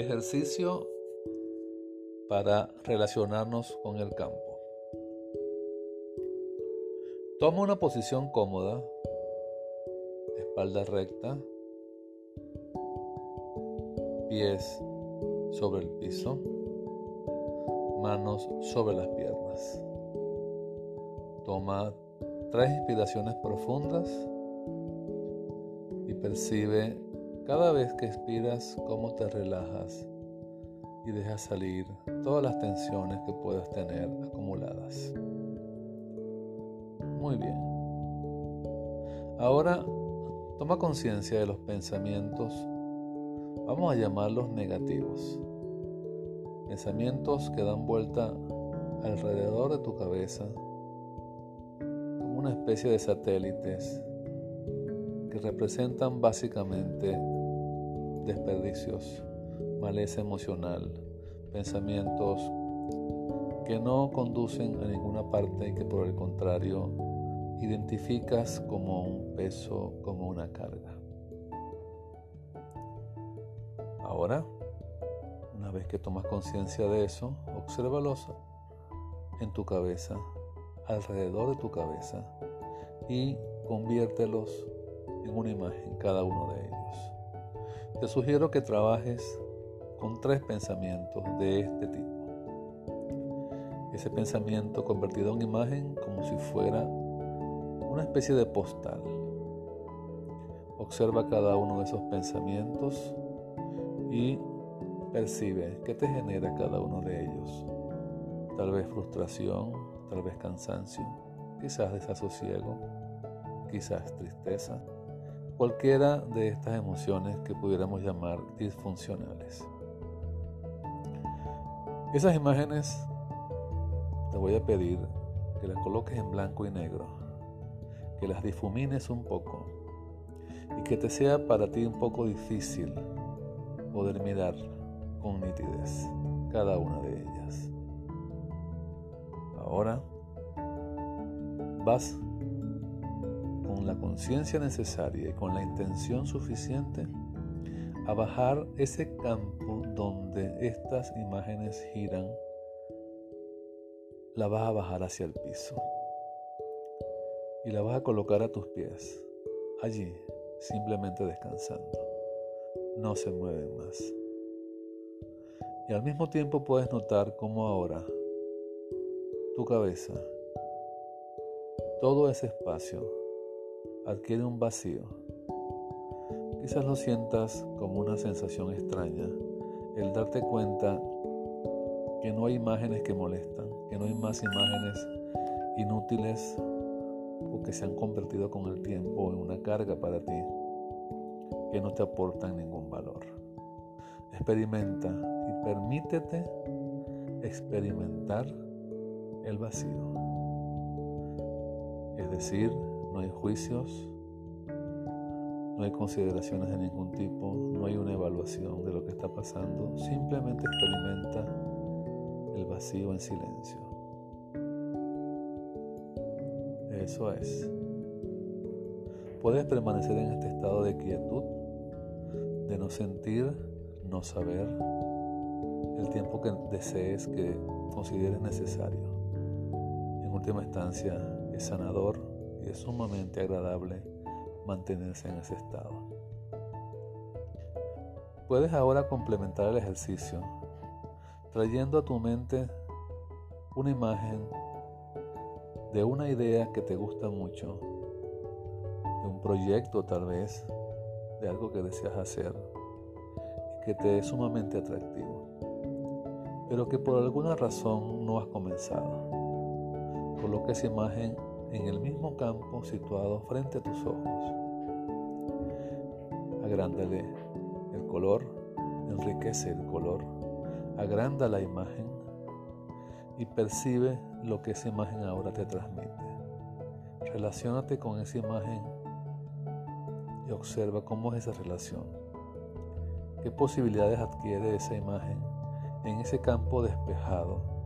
Ejercicio para relacionarnos con el campo. Toma una posición cómoda, espalda recta, pies sobre el piso, manos sobre las piernas. Toma tres inspiraciones profundas y percibe cada vez que expiras, cómo te relajas y dejas salir todas las tensiones que puedas tener acumuladas. Muy bien. Ahora toma conciencia de los pensamientos, vamos a llamarlos negativos. Pensamientos que dan vuelta alrededor de tu cabeza como una especie de satélites que representan básicamente desperdicios, maleza emocional, pensamientos que no conducen a ninguna parte y que por el contrario identificas como un peso, como una carga. Ahora, una vez que tomas conciencia de eso, obsérvalos en tu cabeza, alrededor de tu cabeza y conviértelos en una imagen cada uno de ellos. Te sugiero que trabajes con tres pensamientos de este tipo. Ese pensamiento convertido en imagen como si fuera una especie de postal. Observa cada uno de esos pensamientos y percibe qué te genera cada uno de ellos. Tal vez frustración, tal vez cansancio, quizás desasosiego, quizás tristeza cualquiera de estas emociones que pudiéramos llamar disfuncionales. Esas imágenes te voy a pedir que las coloques en blanco y negro, que las difumines un poco y que te sea para ti un poco difícil poder mirar con nitidez cada una de ellas. Ahora vas conciencia necesaria y con la intención suficiente a bajar ese campo donde estas imágenes giran, la vas a bajar hacia el piso y la vas a colocar a tus pies, allí, simplemente descansando. No se mueven más. Y al mismo tiempo puedes notar cómo ahora tu cabeza, todo ese espacio, adquiere un vacío. Quizás lo sientas como una sensación extraña, el darte cuenta que no hay imágenes que molestan, que no hay más imágenes inútiles o que se han convertido con el tiempo en una carga para ti, que no te aportan ningún valor. Experimenta y permítete experimentar el vacío. Es decir, no hay juicios, no hay consideraciones de ningún tipo, no hay una evaluación de lo que está pasando, simplemente experimenta el vacío en silencio. Eso es. Puedes permanecer en este estado de quietud, de no sentir, no saber, el tiempo que desees, que consideres necesario. En última instancia, es sanador y es sumamente agradable mantenerse en ese estado. Puedes ahora complementar el ejercicio trayendo a tu mente una imagen de una idea que te gusta mucho, de un proyecto tal vez, de algo que deseas hacer y que te es sumamente atractivo, pero que por alguna razón no has comenzado. Coloca esa imagen en el mismo campo situado frente a tus ojos. Agrándale el color, enriquece el color, agranda la imagen y percibe lo que esa imagen ahora te transmite. Relaciónate con esa imagen y observa cómo es esa relación. ¿Qué posibilidades adquiere esa imagen en ese campo despejado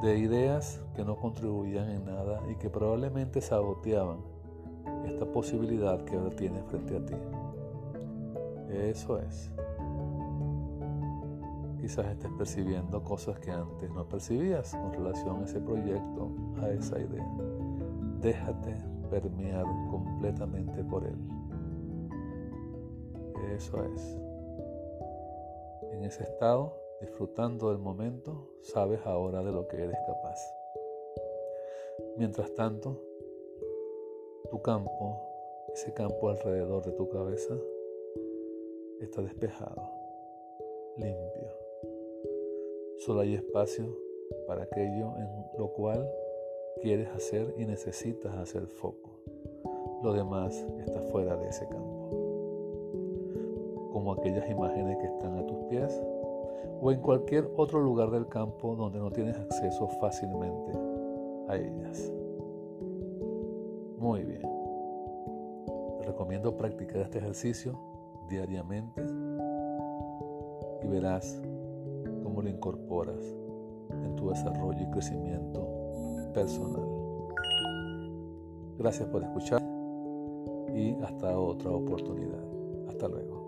de ideas que no contribuían en nada y que probablemente saboteaban esta posibilidad que ahora tienes frente a ti. Eso es. Quizás estés percibiendo cosas que antes no percibías con relación a ese proyecto, a esa idea. Déjate permear completamente por él. Eso es. En ese estado, disfrutando del momento, sabes ahora de lo que eres capaz. Mientras tanto, tu campo, ese campo alrededor de tu cabeza, está despejado, limpio. Solo hay espacio para aquello en lo cual quieres hacer y necesitas hacer foco. Lo demás está fuera de ese campo. Como aquellas imágenes que están a tus pies o en cualquier otro lugar del campo donde no tienes acceso fácilmente a ellas. Muy bien. Te recomiendo practicar este ejercicio diariamente y verás lo incorporas en tu desarrollo y crecimiento personal. Gracias por escuchar y hasta otra oportunidad. Hasta luego.